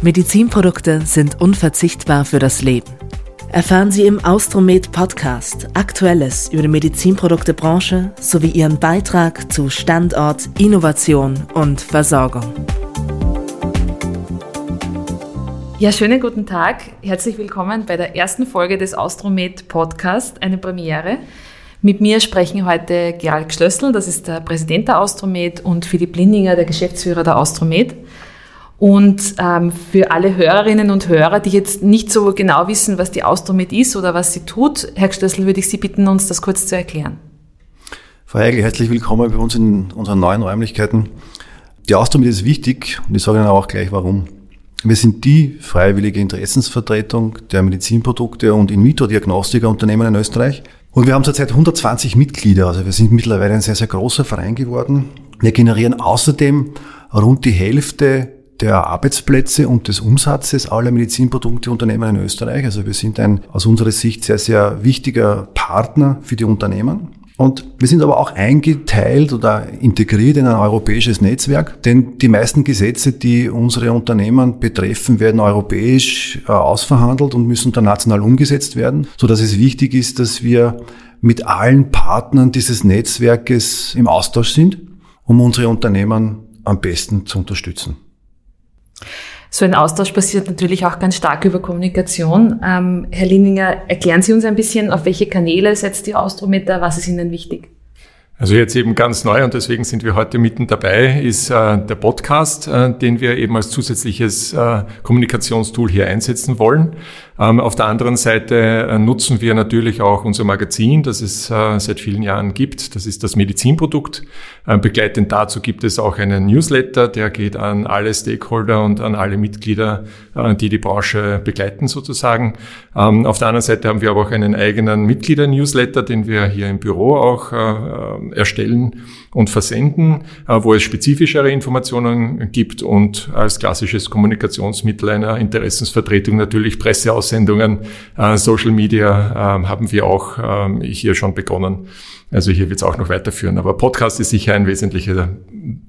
Medizinprodukte sind unverzichtbar für das Leben. Erfahren Sie im Austromed Podcast Aktuelles über die Medizinproduktebranche sowie Ihren Beitrag zu Standort, Innovation und Versorgung. Ja, schönen guten Tag. Herzlich willkommen bei der ersten Folge des Austromed Podcast, eine Premiere. Mit mir sprechen heute Gerald Schlössl, das ist der Präsident der Austromed, und Philipp Lindinger, der Geschäftsführer der Austromed. Und ähm, für alle Hörerinnen und Hörer, die jetzt nicht so genau wissen, was die Austromed ist oder was sie tut, Herr Stössel, würde ich Sie bitten, uns das kurz zu erklären. Frau Heigl, herzlich willkommen bei uns in unseren neuen Räumlichkeiten. Die Austromed ist wichtig und ich sage Ihnen auch gleich warum. Wir sind die freiwillige Interessensvertretung der Medizinprodukte und In-vitro-Diagnostikerunternehmen in Österreich. Und wir haben zurzeit 120 Mitglieder, also wir sind mittlerweile ein sehr, sehr großer Verein geworden. Wir generieren außerdem rund die Hälfte der Arbeitsplätze und des Umsatzes aller Medizinprodukteunternehmen in Österreich. Also wir sind ein aus unserer Sicht sehr, sehr wichtiger Partner für die Unternehmen. Und wir sind aber auch eingeteilt oder integriert in ein europäisches Netzwerk, denn die meisten Gesetze, die unsere Unternehmen betreffen, werden europäisch äh, ausverhandelt und müssen dann national umgesetzt werden, so dass es wichtig ist, dass wir mit allen Partnern dieses Netzwerkes im Austausch sind, um unsere Unternehmen am besten zu unterstützen. So ein Austausch passiert natürlich auch ganz stark über Kommunikation. Ähm, Herr Lininger, erklären Sie uns ein bisschen, auf welche Kanäle setzt die Austrometer, was ist Ihnen wichtig? Also jetzt eben ganz neu und deswegen sind wir heute mitten dabei, ist äh, der Podcast, äh, den wir eben als zusätzliches äh, Kommunikationstool hier einsetzen wollen. Ähm, auf der anderen Seite äh, nutzen wir natürlich auch unser Magazin, das es äh, seit vielen Jahren gibt. Das ist das Medizinprodukt. Äh, begleitend dazu gibt es auch einen Newsletter, der geht an alle Stakeholder und an alle Mitglieder, die die Branche begleiten sozusagen. Ähm, auf der anderen Seite haben wir aber auch einen eigenen Mitglieder-Newsletter, den wir hier im Büro auch erstellen und versenden, wo es spezifischere Informationen gibt und als klassisches Kommunikationsmittel einer Interessensvertretung natürlich Presse aus Aussendungen, äh, Social Media ähm, haben wir auch ähm, hier schon begonnen. Also hier wird es auch noch weiterführen. Aber Podcast ist sicher ein wesentlicher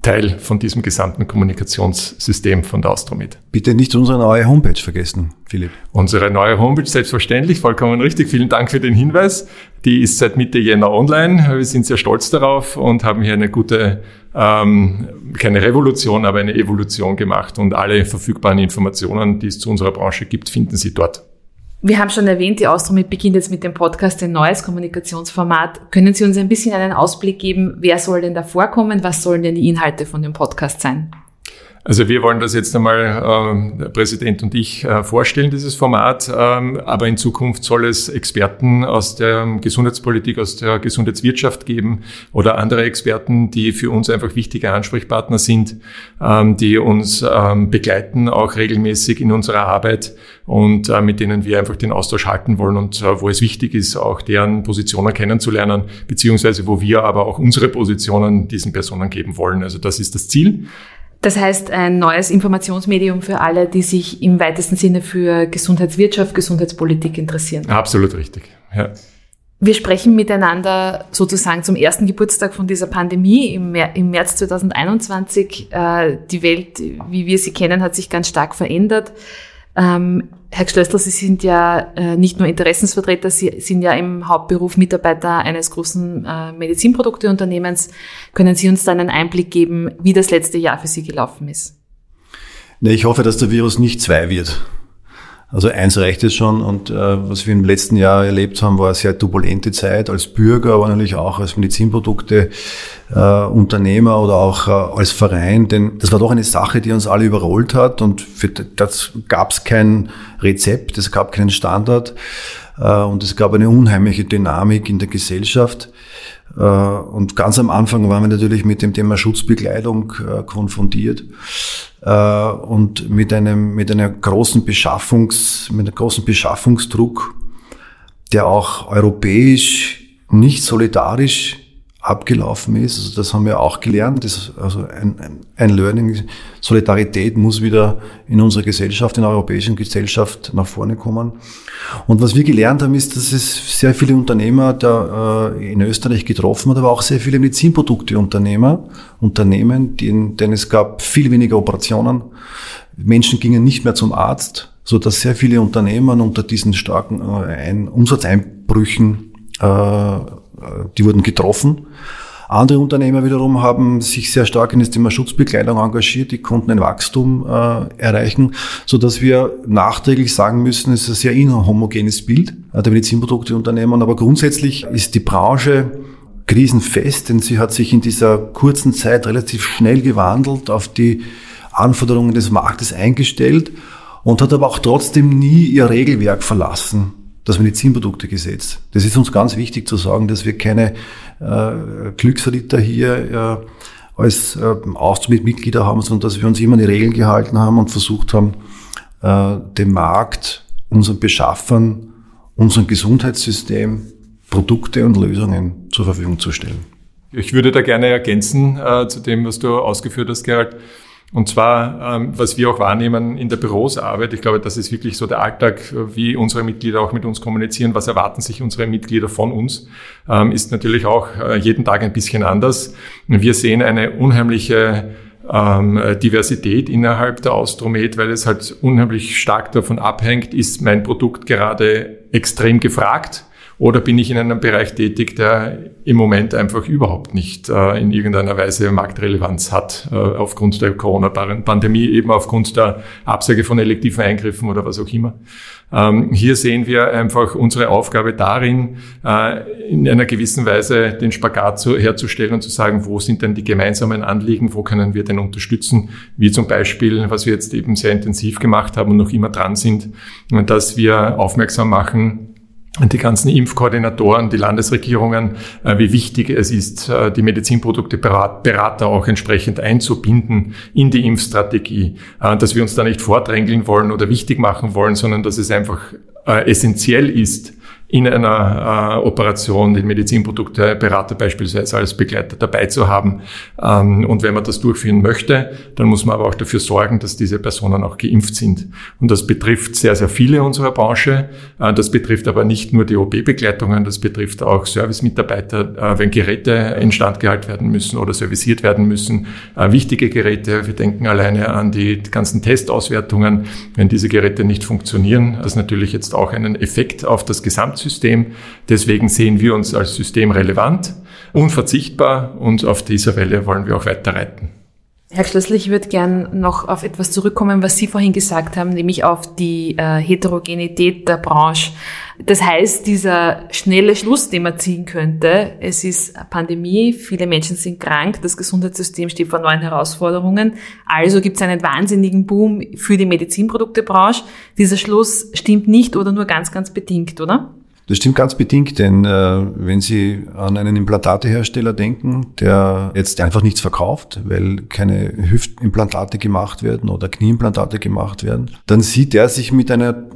Teil von diesem gesamten Kommunikationssystem von der Austromed. Bitte nicht unsere neue Homepage vergessen, Philipp. Unsere neue Homepage, selbstverständlich, vollkommen richtig. Vielen Dank für den Hinweis. Die ist seit Mitte Jänner online. Wir sind sehr stolz darauf und haben hier eine gute, ähm, keine Revolution, aber eine Evolution gemacht. Und alle verfügbaren Informationen, die es zu unserer Branche gibt, finden Sie dort. Wir haben schon erwähnt, die Austromit beginnt jetzt mit dem Podcast ein neues Kommunikationsformat. Können Sie uns ein bisschen einen Ausblick geben, wer soll denn da vorkommen? Was sollen denn die Inhalte von dem Podcast sein? Also wir wollen das jetzt einmal, ähm, der Präsident und ich, äh, vorstellen, dieses Format. Ähm, aber in Zukunft soll es Experten aus der Gesundheitspolitik, aus der Gesundheitswirtschaft geben oder andere Experten, die für uns einfach wichtige Ansprechpartner sind, ähm, die uns ähm, begleiten, auch regelmäßig in unserer Arbeit und äh, mit denen wir einfach den Austausch halten wollen und äh, wo es wichtig ist, auch deren Positionen kennenzulernen, beziehungsweise wo wir aber auch unsere Positionen diesen Personen geben wollen. Also das ist das Ziel. Das heißt, ein neues Informationsmedium für alle, die sich im weitesten Sinne für Gesundheitswirtschaft, Gesundheitspolitik interessieren. Absolut richtig. Ja. Wir sprechen miteinander sozusagen zum ersten Geburtstag von dieser Pandemie im, März 2021. Äh, die Welt, wie wir sie kennen, hat sich ganz stark verändert. Ähm, Herr Stössler, Sie sind ja äh, nicht nur Interessensvertreter, Sie sind ja im Hauptberuf Mitarbeiter eines großen äh, Medizinprodukteunternehmens. Können Sie uns da einen Einblick geben, wie das letzte Jahr für Sie gelaufen ist? Nee, ich hoffe, dass der Virus nicht zwei wird. Also eins reicht es schon und äh, was wir im letzten Jahr erlebt haben, war eine sehr turbulente Zeit als Bürger, aber natürlich auch als Medizinprodukte äh, Unternehmer oder auch äh, als Verein, denn das war doch eine Sache, die uns alle überrollt hat und für das gab es kein Rezept, es gab keinen Standard äh, und es gab eine unheimliche Dynamik in der Gesellschaft. Äh, und ganz am Anfang waren wir natürlich mit dem Thema Schutzbekleidung äh, konfrontiert äh, und mit einem mit einer großen Beschaffungs mit einem großen Beschaffungsdruck, der auch europäisch nicht solidarisch abgelaufen ist. Also das haben wir auch gelernt. Das, also ein, ein, Learning. Solidarität muss wieder in unserer Gesellschaft, in der europäischen Gesellschaft nach vorne kommen. Und was wir gelernt haben, ist, dass es sehr viele Unternehmer da, äh, in Österreich getroffen hat, aber auch sehr viele Medizinprodukte-Unternehmer, Unternehmen, denen, denen es gab viel weniger Operationen, Menschen gingen nicht mehr zum Arzt, so dass sehr viele Unternehmen unter diesen starken äh, Umsatzeinbrüchen, äh, die wurden getroffen. Andere Unternehmer wiederum haben sich sehr stark in das Thema Schutzbekleidung engagiert, die konnten ein Wachstum äh, erreichen, so dass wir nachträglich sagen müssen, es ist ein sehr inhomogenes Bild äh, der Medizinprodukteunternehmen, aber grundsätzlich ist die Branche krisenfest, denn sie hat sich in dieser kurzen Zeit relativ schnell gewandelt, auf die Anforderungen des Marktes eingestellt und hat aber auch trotzdem nie ihr Regelwerk verlassen das Medizinproduktegesetz. Das ist uns ganz wichtig zu sagen, dass wir keine äh, Glücksritter hier äh, als äh, Austritt-Mitglieder haben, sondern dass wir uns immer an die Regeln gehalten haben und versucht haben, äh, dem Markt, unseren Beschaffern, unserem Gesundheitssystem Produkte und Lösungen zur Verfügung zu stellen. Ich würde da gerne ergänzen äh, zu dem, was du ausgeführt hast, Gerald. Und zwar, ähm, was wir auch wahrnehmen in der Bürosarbeit, ich glaube, das ist wirklich so der Alltag, wie unsere Mitglieder auch mit uns kommunizieren, was erwarten sich unsere Mitglieder von uns, ähm, ist natürlich auch äh, jeden Tag ein bisschen anders. Wir sehen eine unheimliche ähm, Diversität innerhalb der Austromed, weil es halt unheimlich stark davon abhängt, ist mein Produkt gerade extrem gefragt oder bin ich in einem Bereich tätig, der im Moment einfach überhaupt nicht äh, in irgendeiner Weise Marktrelevanz hat, äh, aufgrund der Corona-Pandemie, eben aufgrund der Absage von elektiven Eingriffen oder was auch immer. Ähm, hier sehen wir einfach unsere Aufgabe darin, äh, in einer gewissen Weise den Spagat zu, herzustellen und zu sagen, wo sind denn die gemeinsamen Anliegen, wo können wir denn unterstützen, wie zum Beispiel, was wir jetzt eben sehr intensiv gemacht haben und noch immer dran sind, dass wir aufmerksam machen, die ganzen Impfkoordinatoren, die Landesregierungen, äh, wie wichtig es ist, äh, die Medizinprodukteberater auch entsprechend einzubinden in die Impfstrategie, äh, dass wir uns da nicht vordrängeln wollen oder wichtig machen wollen, sondern dass es einfach essentiell ist, in einer äh, Operation den Medizinprodukteberater beispielsweise als Begleiter dabei zu haben. Ähm, und wenn man das durchführen möchte, dann muss man aber auch dafür sorgen, dass diese Personen auch geimpft sind. Und das betrifft sehr, sehr viele unserer Branche. Äh, das betrifft aber nicht nur die OP-Begleitungen, das betrifft auch Servicemitarbeiter, äh, wenn Geräte instand gehalten werden müssen oder serviciert werden müssen. Äh, wichtige Geräte, wir denken alleine an die ganzen Testauswertungen. Wenn diese Geräte nicht funktionieren, das natürlich jetzt auch einen Effekt auf das Gesamt Gesamtsystem. Deswegen sehen wir uns als System relevant, unverzichtbar und auf dieser Welle wollen wir auch weiter reiten. Herr Schlössl, ich würde gern noch auf etwas zurückkommen, was Sie vorhin gesagt haben, nämlich auf die äh, Heterogenität der Branche. Das heißt, dieser schnelle Schluss, den man ziehen könnte, es ist Pandemie, viele Menschen sind krank, das Gesundheitssystem steht vor neuen Herausforderungen, also gibt es einen wahnsinnigen Boom für die Medizinproduktebranche. Dieser Schluss stimmt nicht oder nur ganz, ganz bedingt, oder? Das stimmt ganz bedingt, denn äh, wenn Sie an einen Implantatehersteller denken, der jetzt einfach nichts verkauft, weil keine Hüftimplantate gemacht werden oder Knieimplantate gemacht werden, dann sieht er sich mit einer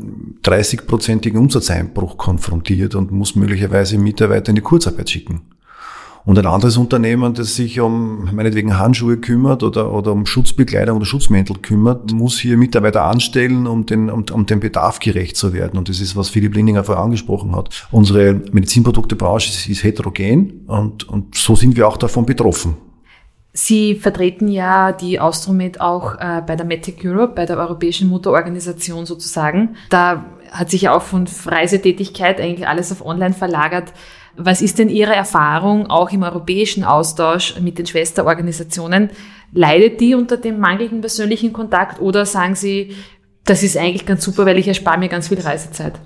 30-prozentigen Umsatzeinbruch konfrontiert und muss möglicherweise Mitarbeiter in die Kurzarbeit schicken. Und ein anderes Unternehmen, das sich um meinetwegen Handschuhe kümmert oder, oder um Schutzbekleidung oder Schutzmäntel kümmert, muss hier Mitarbeiter anstellen, um den, um, um dem Bedarf gerecht zu werden. Und das ist, was Philipp Lindinger vorher angesprochen hat. Unsere Medizinproduktebranche ist, ist heterogen und, und so sind wir auch davon betroffen. Sie vertreten ja die Austromed auch äh, bei der Matic Europe, bei der Europäischen Motororganisation sozusagen. Da hat sich ja auch von Reisetätigkeit eigentlich alles auf Online verlagert. Was ist denn Ihre Erfahrung auch im europäischen Austausch mit den Schwesterorganisationen? Leidet die unter dem mangelnden persönlichen Kontakt oder sagen Sie, das ist eigentlich ganz super, weil ich erspare mir ganz viel Reisezeit?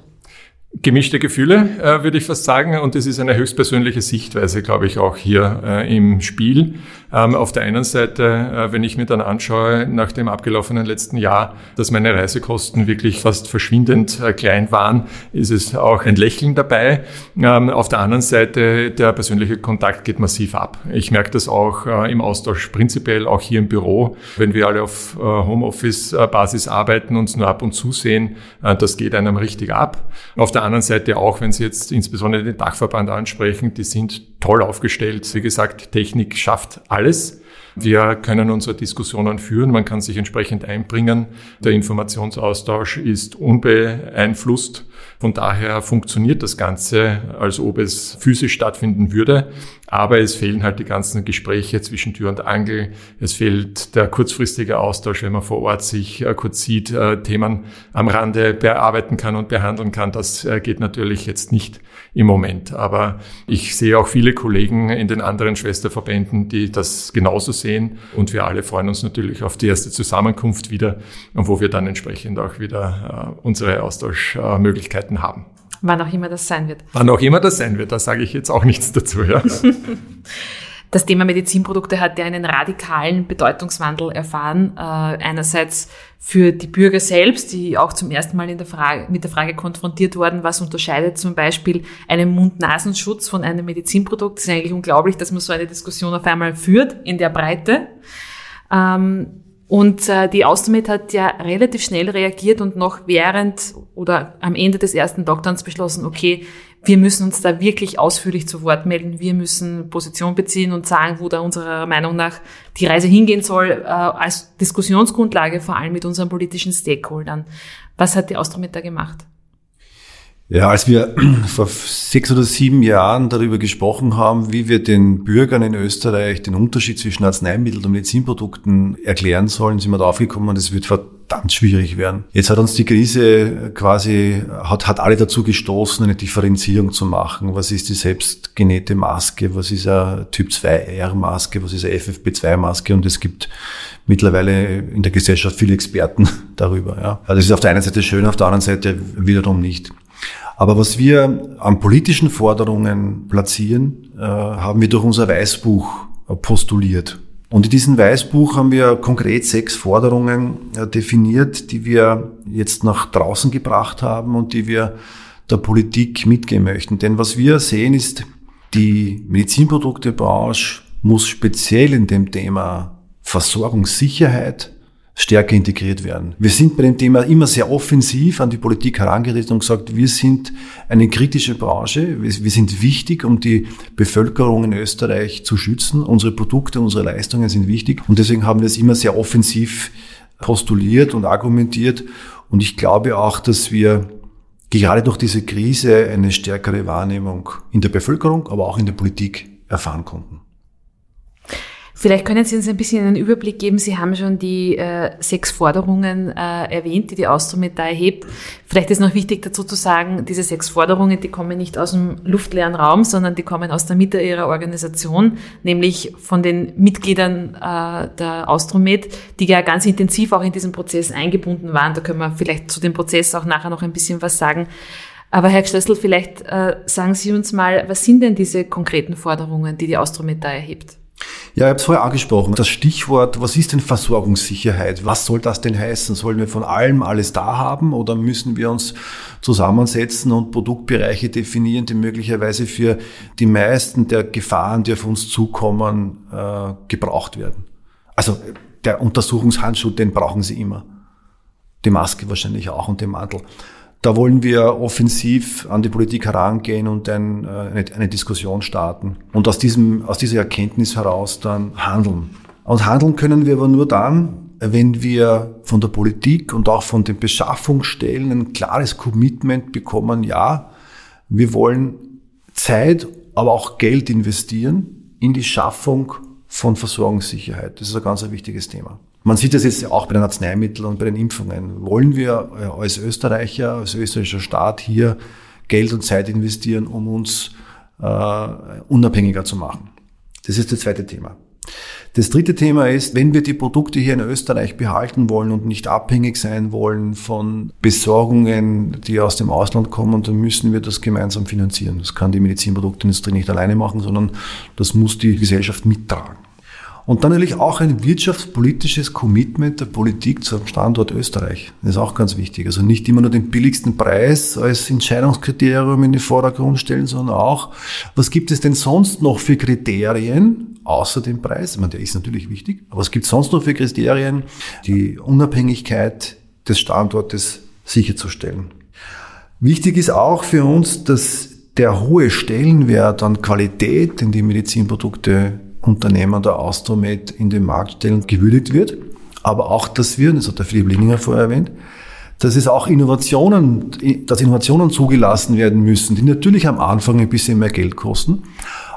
Gemischte Gefühle, äh, würde ich fast sagen. Und es ist eine höchstpersönliche Sichtweise, glaube ich, auch hier äh, im Spiel. Ähm, auf der einen Seite, äh, wenn ich mir dann anschaue, nach dem abgelaufenen letzten Jahr, dass meine Reisekosten wirklich fast verschwindend äh, klein waren, ist es auch ein Lächeln dabei. Ähm, auf der anderen Seite, der persönliche Kontakt geht massiv ab. Ich merke das auch äh, im Austausch prinzipiell, auch hier im Büro, wenn wir alle auf äh, Homeoffice-Basis arbeiten, uns nur ab und zu sehen, das geht einem richtig ab. Auf der anderen Seite auch, wenn Sie jetzt insbesondere den Dachverband ansprechen, die sind toll aufgestellt. Wie gesagt, Technik schafft alles. Wir können unsere Diskussionen führen, man kann sich entsprechend einbringen. Der Informationsaustausch ist unbeeinflusst. Von daher funktioniert das Ganze, als ob es physisch stattfinden würde. Aber es fehlen halt die ganzen Gespräche zwischen Tür und Angel. Es fehlt der kurzfristige Austausch, wenn man vor Ort sich äh, kurz sieht, äh, Themen am Rande bearbeiten kann und behandeln kann. Das äh, geht natürlich jetzt nicht im Moment. Aber ich sehe auch viele Kollegen in den anderen Schwesterverbänden, die das genauso sehen. Und wir alle freuen uns natürlich auf die erste Zusammenkunft wieder, wo wir dann entsprechend auch wieder unsere Austauschmöglichkeiten Möglichkeiten haben. Wann auch immer das sein wird. Wann auch immer das sein wird, da sage ich jetzt auch nichts dazu. Ja. Das Thema Medizinprodukte hat ja einen radikalen Bedeutungswandel erfahren. Äh, einerseits für die Bürger selbst, die auch zum ersten Mal der Frage, mit der Frage konfrontiert wurden, was unterscheidet zum Beispiel einen Mund-Nasenschutz von einem Medizinprodukt. Es ist eigentlich unglaublich, dass man so eine Diskussion auf einmal führt in der Breite. Ähm, und äh, die Austromed hat ja relativ schnell reagiert und noch während oder am Ende des ersten Lockdowns beschlossen, okay, wir müssen uns da wirklich ausführlich zu Wort melden. Wir müssen Position beziehen und sagen, wo da unserer Meinung nach die Reise hingehen soll, äh, als Diskussionsgrundlage vor allem mit unseren politischen Stakeholdern. Was hat die Austromed da gemacht? Ja, als wir vor sechs oder sieben Jahren darüber gesprochen haben, wie wir den Bürgern in Österreich den Unterschied zwischen Arzneimitteln und Medizinprodukten erklären sollen, sind wir darauf gekommen, das wird verdammt schwierig werden. Jetzt hat uns die Krise quasi, hat, hat alle dazu gestoßen, eine Differenzierung zu machen. Was ist die selbstgenähte Maske? Was ist eine Typ 2R Maske? Was ist eine FFP2 Maske? Und es gibt mittlerweile in der Gesellschaft viele Experten darüber. Ja. Also das ist auf der einen Seite schön, auf der anderen Seite wiederum nicht. Aber was wir an politischen Forderungen platzieren, äh, haben wir durch unser Weißbuch äh, postuliert. Und in diesem Weißbuch haben wir konkret sechs Forderungen äh, definiert, die wir jetzt nach draußen gebracht haben und die wir der Politik mitgeben möchten. Denn was wir sehen ist, die Medizinproduktebranche muss speziell in dem Thema Versorgungssicherheit stärker integriert werden. Wir sind bei dem Thema immer sehr offensiv an die Politik herangetreten und gesagt, wir sind eine kritische Branche, wir sind wichtig, um die Bevölkerung in Österreich zu schützen. Unsere Produkte, unsere Leistungen sind wichtig und deswegen haben wir es immer sehr offensiv postuliert und argumentiert und ich glaube auch, dass wir gerade durch diese Krise eine stärkere Wahrnehmung in der Bevölkerung, aber auch in der Politik erfahren konnten. Vielleicht können Sie uns ein bisschen einen Überblick geben. Sie haben schon die äh, sechs Forderungen äh, erwähnt, die die Austromed da erhebt. Vielleicht ist noch wichtig dazu zu sagen, diese sechs Forderungen, die kommen nicht aus dem luftleeren Raum, sondern die kommen aus der Mitte ihrer Organisation, nämlich von den Mitgliedern äh, der Austromed, die ja ganz intensiv auch in diesen Prozess eingebunden waren. Da können wir vielleicht zu dem Prozess auch nachher noch ein bisschen was sagen. Aber Herr Schlössl, vielleicht äh, sagen Sie uns mal, was sind denn diese konkreten Forderungen, die die Austromed da erhebt? Ja, ich habe es vorher angesprochen. Das Stichwort, was ist denn Versorgungssicherheit? Was soll das denn heißen? Sollen wir von allem alles da haben oder müssen wir uns zusammensetzen und Produktbereiche definieren, die möglicherweise für die meisten der Gefahren, die auf uns zukommen, äh, gebraucht werden? Also der Untersuchungshandschuh, den brauchen Sie immer. Die Maske wahrscheinlich auch und den Mantel. Da wollen wir offensiv an die Politik herangehen und ein, äh, eine, eine Diskussion starten und aus, diesem, aus dieser Erkenntnis heraus dann handeln. Und handeln können wir aber nur dann, wenn wir von der Politik und auch von den Beschaffungsstellen ein klares Commitment bekommen, ja, wir wollen Zeit, aber auch Geld investieren in die Schaffung von Versorgungssicherheit. Das ist ein ganz wichtiges Thema. Man sieht das jetzt auch bei den Arzneimitteln und bei den Impfungen. Wollen wir äh, als Österreicher, als österreichischer Staat hier Geld und Zeit investieren, um uns äh, unabhängiger zu machen? Das ist das zweite Thema. Das dritte Thema ist, wenn wir die Produkte hier in Österreich behalten wollen und nicht abhängig sein wollen von Besorgungen, die aus dem Ausland kommen, dann müssen wir das gemeinsam finanzieren. Das kann die Medizinproduktindustrie nicht alleine machen, sondern das muss die Gesellschaft mittragen. Und dann natürlich auch ein wirtschaftspolitisches Commitment der Politik zum Standort Österreich. Das ist auch ganz wichtig. Also nicht immer nur den billigsten Preis als Entscheidungskriterium in den Vordergrund stellen, sondern auch, was gibt es denn sonst noch für Kriterien, außer dem Preis? Ich meine, der ist natürlich wichtig, aber was gibt es sonst noch für Kriterien, die Unabhängigkeit des Standortes sicherzustellen? Wichtig ist auch für uns, dass der hohe Stellenwert an Qualität, den die Medizinprodukte Unternehmen der Austromed in den Markt stellen, gewürdigt wird. Aber auch, dass wir, das hat der Philipp Lininger vorher erwähnt, dass es auch Innovationen, dass Innovationen zugelassen werden müssen, die natürlich am Anfang ein bisschen mehr Geld kosten,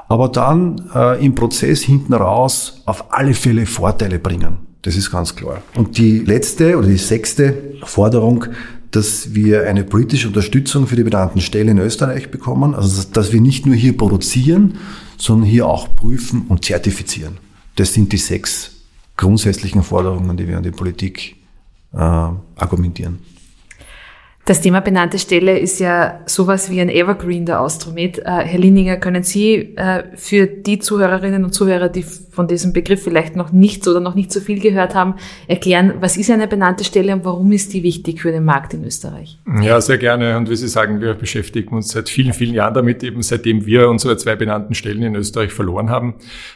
aber dann äh, im Prozess hinten raus auf alle Fälle Vorteile bringen. Das ist ganz klar. Und die letzte oder die sechste Forderung, dass wir eine politische Unterstützung für die benannten Stellen in Österreich bekommen, also dass wir nicht nur hier produzieren, sondern hier auch prüfen und zertifizieren. Das sind die sechs grundsätzlichen Forderungen, die wir an die Politik äh, argumentieren. Das Thema benannte Stelle ist ja sowas wie ein Evergreen der Austromed. Äh, Herr Linninger, können Sie äh, für die Zuhörerinnen und Zuhörer, die von diesem Begriff vielleicht noch nichts oder noch nicht so viel gehört haben, erklären, was ist eine benannte Stelle und warum ist die wichtig für den Markt in Österreich? Ja, sehr gerne. Und wie Sie sagen, wir beschäftigen uns seit vielen, vielen Jahren damit, eben seitdem wir unsere zwei benannten Stellen in Österreich verloren haben.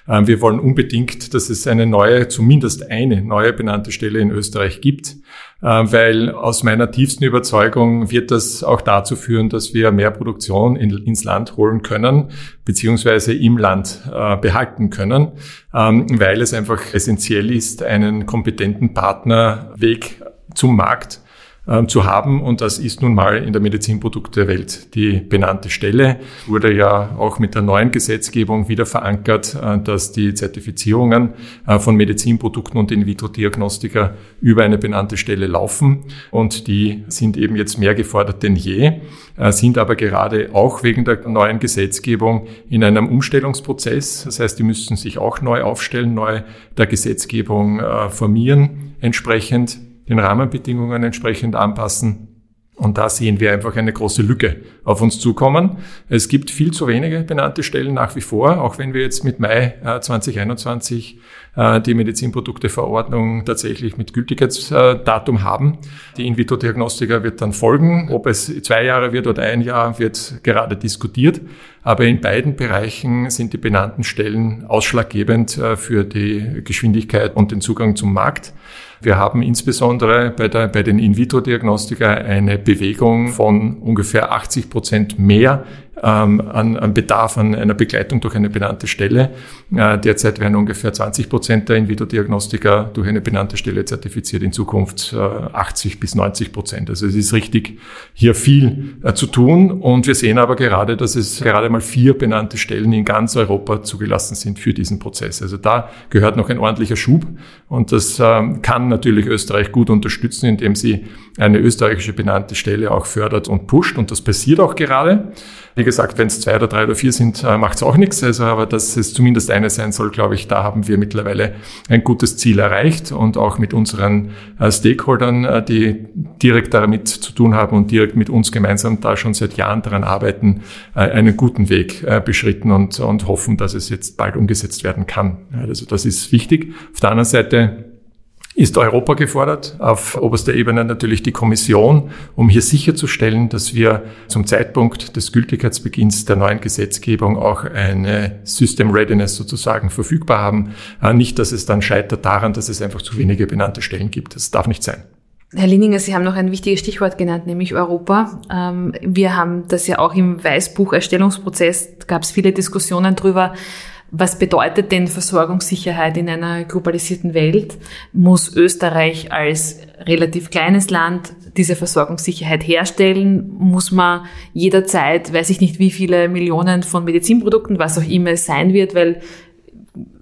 Ähm, wir wollen unbedingt, dass es eine neue, zumindest eine neue benannte Stelle in Österreich gibt. Äh, weil aus meiner tiefsten Überzeugung wird das auch dazu führen, dass wir mehr Produktion in, ins Land holen können, beziehungsweise im Land äh, behalten können, ähm, weil es einfach essentiell ist, einen kompetenten Partnerweg zum Markt ähm, zu haben. Und das ist nun mal in der Medizinprodukte-Welt die benannte Stelle. Wurde ja auch mit der neuen Gesetzgebung wieder verankert, äh, dass die Zertifizierungen äh, von Medizinprodukten und In-vitro-Diagnostika über eine benannte Stelle laufen. Und die sind eben jetzt mehr gefordert denn je, äh, sind aber gerade auch wegen der neuen Gesetzgebung in einem Umstellungsprozess. Das heißt, die müssten sich auch neu aufstellen, neu der Gesetzgebung formieren entsprechend den Rahmenbedingungen entsprechend anpassen. Und da sehen wir einfach eine große Lücke auf uns zukommen. Es gibt viel zu wenige benannte Stellen nach wie vor, auch wenn wir jetzt mit Mai 2021 äh, die Medizinprodukteverordnung tatsächlich mit Gültigkeitsdatum haben. Die In-vitro-Diagnostika wird dann folgen. Ob es zwei Jahre wird oder ein Jahr, wird gerade diskutiert. Aber in beiden Bereichen sind die benannten Stellen ausschlaggebend äh, für die Geschwindigkeit und den Zugang zum Markt. Wir haben insbesondere bei, der, bei den In-vitro-Diagnostika eine Bewegung von ungefähr 80 Prozent mehr ähm, an, an Bedarf an einer Begleitung durch eine benannte Stelle. Äh, derzeit werden ungefähr 20 Prozent der In-vitro-Diagnostika durch eine benannte Stelle zertifiziert, in Zukunft äh, 80 bis 90 Prozent. Also es ist richtig, hier viel äh, zu tun. Und wir sehen aber gerade, dass es gerade mal vier benannte Stellen in ganz Europa zugelassen sind für diesen Prozess. Also da gehört noch ein ordentlicher Schub. Und das ähm, kann natürlich Österreich gut unterstützen, indem sie eine österreichische benannte Stelle auch fördert und pusht. Und das passiert auch gerade. Wie gesagt, wenn es zwei oder drei oder vier sind, äh, macht es auch nichts. Also, aber dass es zumindest eine sein soll, glaube ich, da haben wir mittlerweile ein gutes Ziel erreicht und auch mit unseren äh, Stakeholdern, äh, die direkt damit zu tun haben und direkt mit uns gemeinsam da schon seit Jahren daran arbeiten, einen guten Weg beschritten und, und hoffen, dass es jetzt bald umgesetzt werden kann. Also das ist wichtig. Auf der anderen Seite ist Europa gefordert, auf oberster Ebene natürlich die Kommission, um hier sicherzustellen, dass wir zum Zeitpunkt des Gültigkeitsbeginns der neuen Gesetzgebung auch eine System Readiness sozusagen verfügbar haben. Äh, nicht, dass es dann scheitert daran, dass es einfach zu wenige benannte Stellen gibt. Das darf nicht sein. Herr Lininger, Sie haben noch ein wichtiges Stichwort genannt, nämlich Europa. Ähm, wir haben das ja auch im Weißbuch-Erstellungsprozess, gab es viele Diskussionen drüber, was bedeutet denn Versorgungssicherheit in einer globalisierten Welt? Muss Österreich als relativ kleines Land diese Versorgungssicherheit herstellen? Muss man jederzeit, weiß ich nicht, wie viele Millionen von Medizinprodukten, was auch immer es sein wird, weil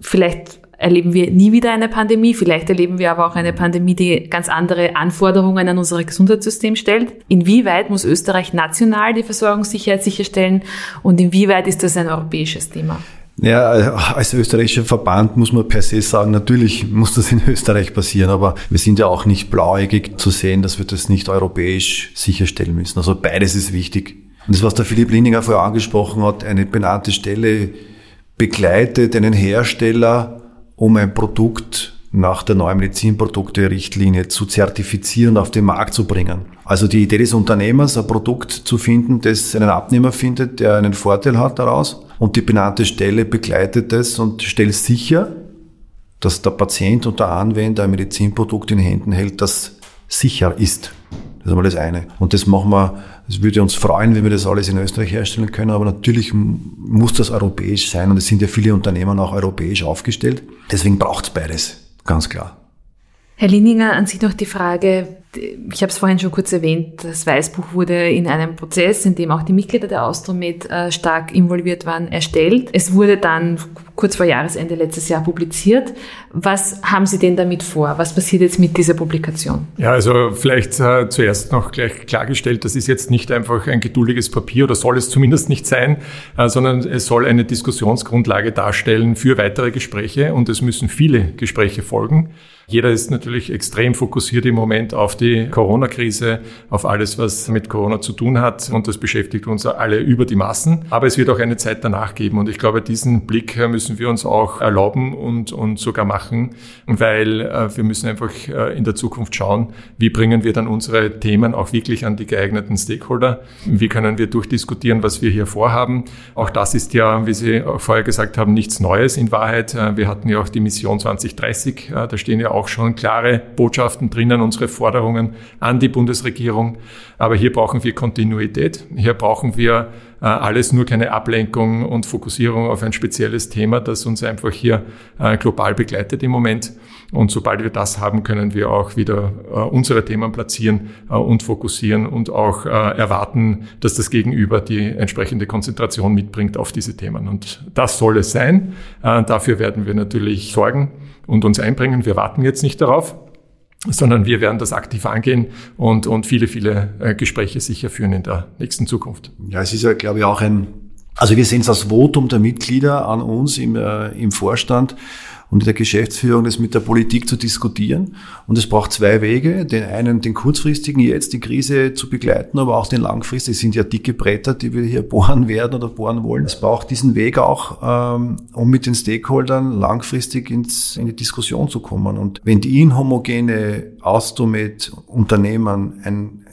vielleicht erleben wir nie wieder eine Pandemie, vielleicht erleben wir aber auch eine Pandemie, die ganz andere Anforderungen an unser Gesundheitssystem stellt. Inwieweit muss Österreich national die Versorgungssicherheit sicherstellen und inwieweit ist das ein europäisches Thema? Ja, als österreichischer Verband muss man per se sagen, natürlich muss das in Österreich passieren, aber wir sind ja auch nicht blauäugig zu sehen, dass wir das nicht europäisch sicherstellen müssen. Also beides ist wichtig. Und das, was der Philipp Lindinger vorher angesprochen hat, eine benannte Stelle begleitet einen Hersteller, um ein Produkt nach der neuen Medizinprodukte-Richtlinie zu zertifizieren und auf den Markt zu bringen. Also die Idee des Unternehmers, ein Produkt zu finden, das einen Abnehmer findet, der einen Vorteil hat daraus und die benannte Stelle begleitet es und stellt sicher, dass der Patient und der Anwender ein Medizinprodukt in Händen hält, das sicher ist. Das ist einmal das eine. Und das machen wir, es würde uns freuen, wenn wir das alles in Österreich herstellen können, aber natürlich muss das europäisch sein und es sind ja viele Unternehmen auch europäisch aufgestellt. Deswegen braucht es beides, ganz klar. Herr Lininger, an Sie noch die Frage, ich habe es vorhin schon kurz erwähnt, das Weißbuch wurde in einem Prozess, in dem auch die Mitglieder der Austromed äh, stark involviert waren, erstellt. Es wurde dann kurz vor Jahresende letztes Jahr publiziert. Was haben Sie denn damit vor? Was passiert jetzt mit dieser Publikation? Ja, also vielleicht äh, zuerst noch gleich klargestellt, das ist jetzt nicht einfach ein geduldiges Papier oder soll es zumindest nicht sein, äh, sondern es soll eine Diskussionsgrundlage darstellen für weitere Gespräche und es müssen viele Gespräche folgen. Jeder ist natürlich extrem fokussiert im Moment auf die Corona-Krise, auf alles, was mit Corona zu tun hat. Und das beschäftigt uns alle über die Massen. Aber es wird auch eine Zeit danach geben. Und ich glaube, diesen Blick müssen wir uns auch erlauben und, und sogar machen, weil äh, wir müssen einfach äh, in der Zukunft schauen, wie bringen wir dann unsere Themen auch wirklich an die geeigneten Stakeholder? Wie können wir durchdiskutieren, was wir hier vorhaben? Auch das ist ja, wie Sie vorher gesagt haben, nichts Neues in Wahrheit. Äh, wir hatten ja auch die Mission 2030. Äh, da stehen ja auch schon klare Botschaften drinnen, unsere Forderungen an die Bundesregierung. Aber hier brauchen wir Kontinuität. Hier brauchen wir äh, alles nur keine Ablenkung und Fokussierung auf ein spezielles Thema, das uns einfach hier äh, global begleitet im Moment. Und sobald wir das haben, können wir auch wieder äh, unsere Themen platzieren und fokussieren und auch erwarten, dass das Gegenüber die entsprechende Konzentration mitbringt auf diese Themen. Und das soll es sein. Dafür werden wir natürlich sorgen und uns einbringen. Wir warten jetzt nicht darauf sondern wir werden das aktiv angehen und, und viele, viele äh, Gespräche sicher führen in der nächsten Zukunft. Ja, es ist ja, glaube ich, auch ein, also wir sehen es als Votum der Mitglieder an uns im, äh, im Vorstand, und in der Geschäftsführung das mit der Politik zu diskutieren. Und es braucht zwei Wege. Den einen, den kurzfristigen jetzt, die Krise zu begleiten, aber auch den langfristigen. Es sind ja dicke Bretter, die wir hier bohren werden oder bohren wollen. Es braucht diesen Weg auch, ähm, um mit den Stakeholdern langfristig ins, in die Diskussion zu kommen. Und wenn die inhomogene Austromed Unternehmen ein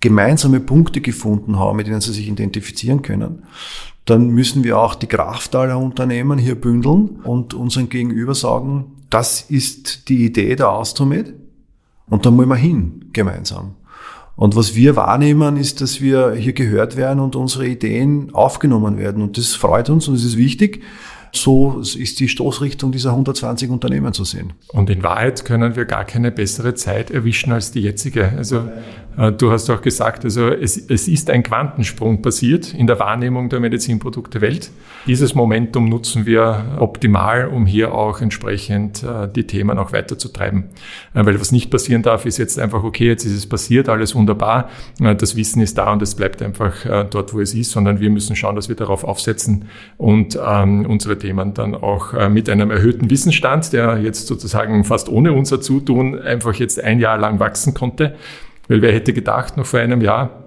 gemeinsame Punkte gefunden haben, mit denen sie sich identifizieren können, dann müssen wir auch die Kraft aller Unternehmen hier bündeln und unseren Gegenüber sagen, das ist die Idee der Austromed und da wollen wir hin gemeinsam. Und was wir wahrnehmen, ist, dass wir hier gehört werden und unsere Ideen aufgenommen werden. Und das freut uns und es ist wichtig. So ist die Stoßrichtung dieser 120 Unternehmen zu sehen. Und in Wahrheit können wir gar keine bessere Zeit erwischen als die jetzige. Also du hast auch gesagt, also es, es ist ein Quantensprung passiert in der Wahrnehmung der Medizinprodukte Welt. Dieses Momentum nutzen wir optimal, um hier auch entsprechend äh, die Themen auch weiterzutreiben. Äh, weil was nicht passieren darf, ist jetzt einfach, okay, jetzt ist es passiert, alles wunderbar, das Wissen ist da und es bleibt einfach dort, wo es ist, sondern wir müssen schauen, dass wir darauf aufsetzen und ähm, unsere Themen dann auch mit einem erhöhten Wissensstand, der jetzt sozusagen fast ohne unser Zutun einfach jetzt ein Jahr lang wachsen konnte, weil wer hätte gedacht, noch vor einem Jahr,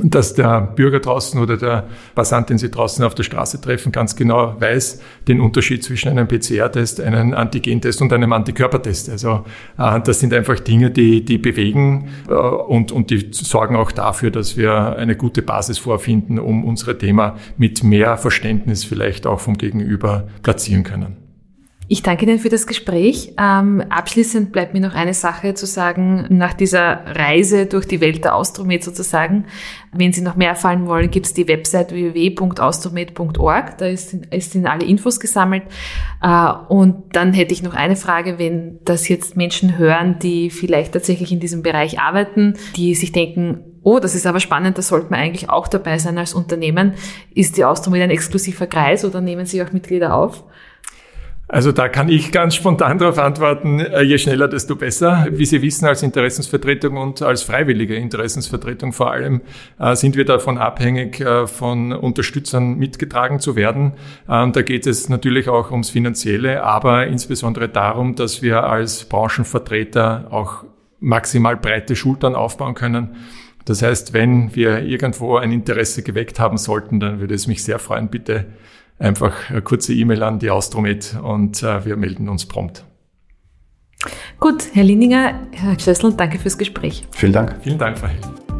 dass der Bürger draußen oder der Passant, den Sie draußen auf der Straße treffen, ganz genau weiß den Unterschied zwischen einem PCR-Test, einem Antigentest und einem Antikörpertest. Also äh, das sind einfach Dinge, die, die bewegen äh, und, und die sorgen auch dafür, dass wir eine gute Basis vorfinden, um unsere Thema mit mehr Verständnis vielleicht auch vom Gegenüber platzieren können. Ich danke Ihnen für das Gespräch. Ähm, abschließend bleibt mir noch eine Sache zu sagen. Nach dieser Reise durch die Welt der Austromed sozusagen, wenn Sie noch mehr erfahren wollen, gibt es die Website www.austromed.org. Da ist, ist sind alle Infos gesammelt. Äh, und dann hätte ich noch eine Frage, wenn das jetzt Menschen hören, die vielleicht tatsächlich in diesem Bereich arbeiten, die sich denken, Oh, das ist aber spannend, da sollte man eigentlich auch dabei sein als Unternehmen. Ist die Austromed ein exklusiver Kreis oder nehmen Sie auch Mitglieder auf? Also da kann ich ganz spontan darauf antworten, äh, je schneller, desto besser. Wie Sie wissen, als Interessensvertretung und als freiwillige Interessensvertretung vor allem äh, sind wir davon abhängig, äh, von Unterstützern mitgetragen zu werden. Ähm, da geht es natürlich auch ums Finanzielle, aber insbesondere darum, dass wir als Branchenvertreter auch maximal breite Schultern aufbauen können. Das heißt, wenn wir irgendwo ein Interesse geweckt haben sollten, dann würde es mich sehr freuen, bitte einfach eine kurze E-Mail an die Austromed und äh, wir melden uns prompt. Gut, Herr Lininger, Herr Schlössl, danke fürs Gespräch. Vielen Dank. Vielen Dank, Frau Held.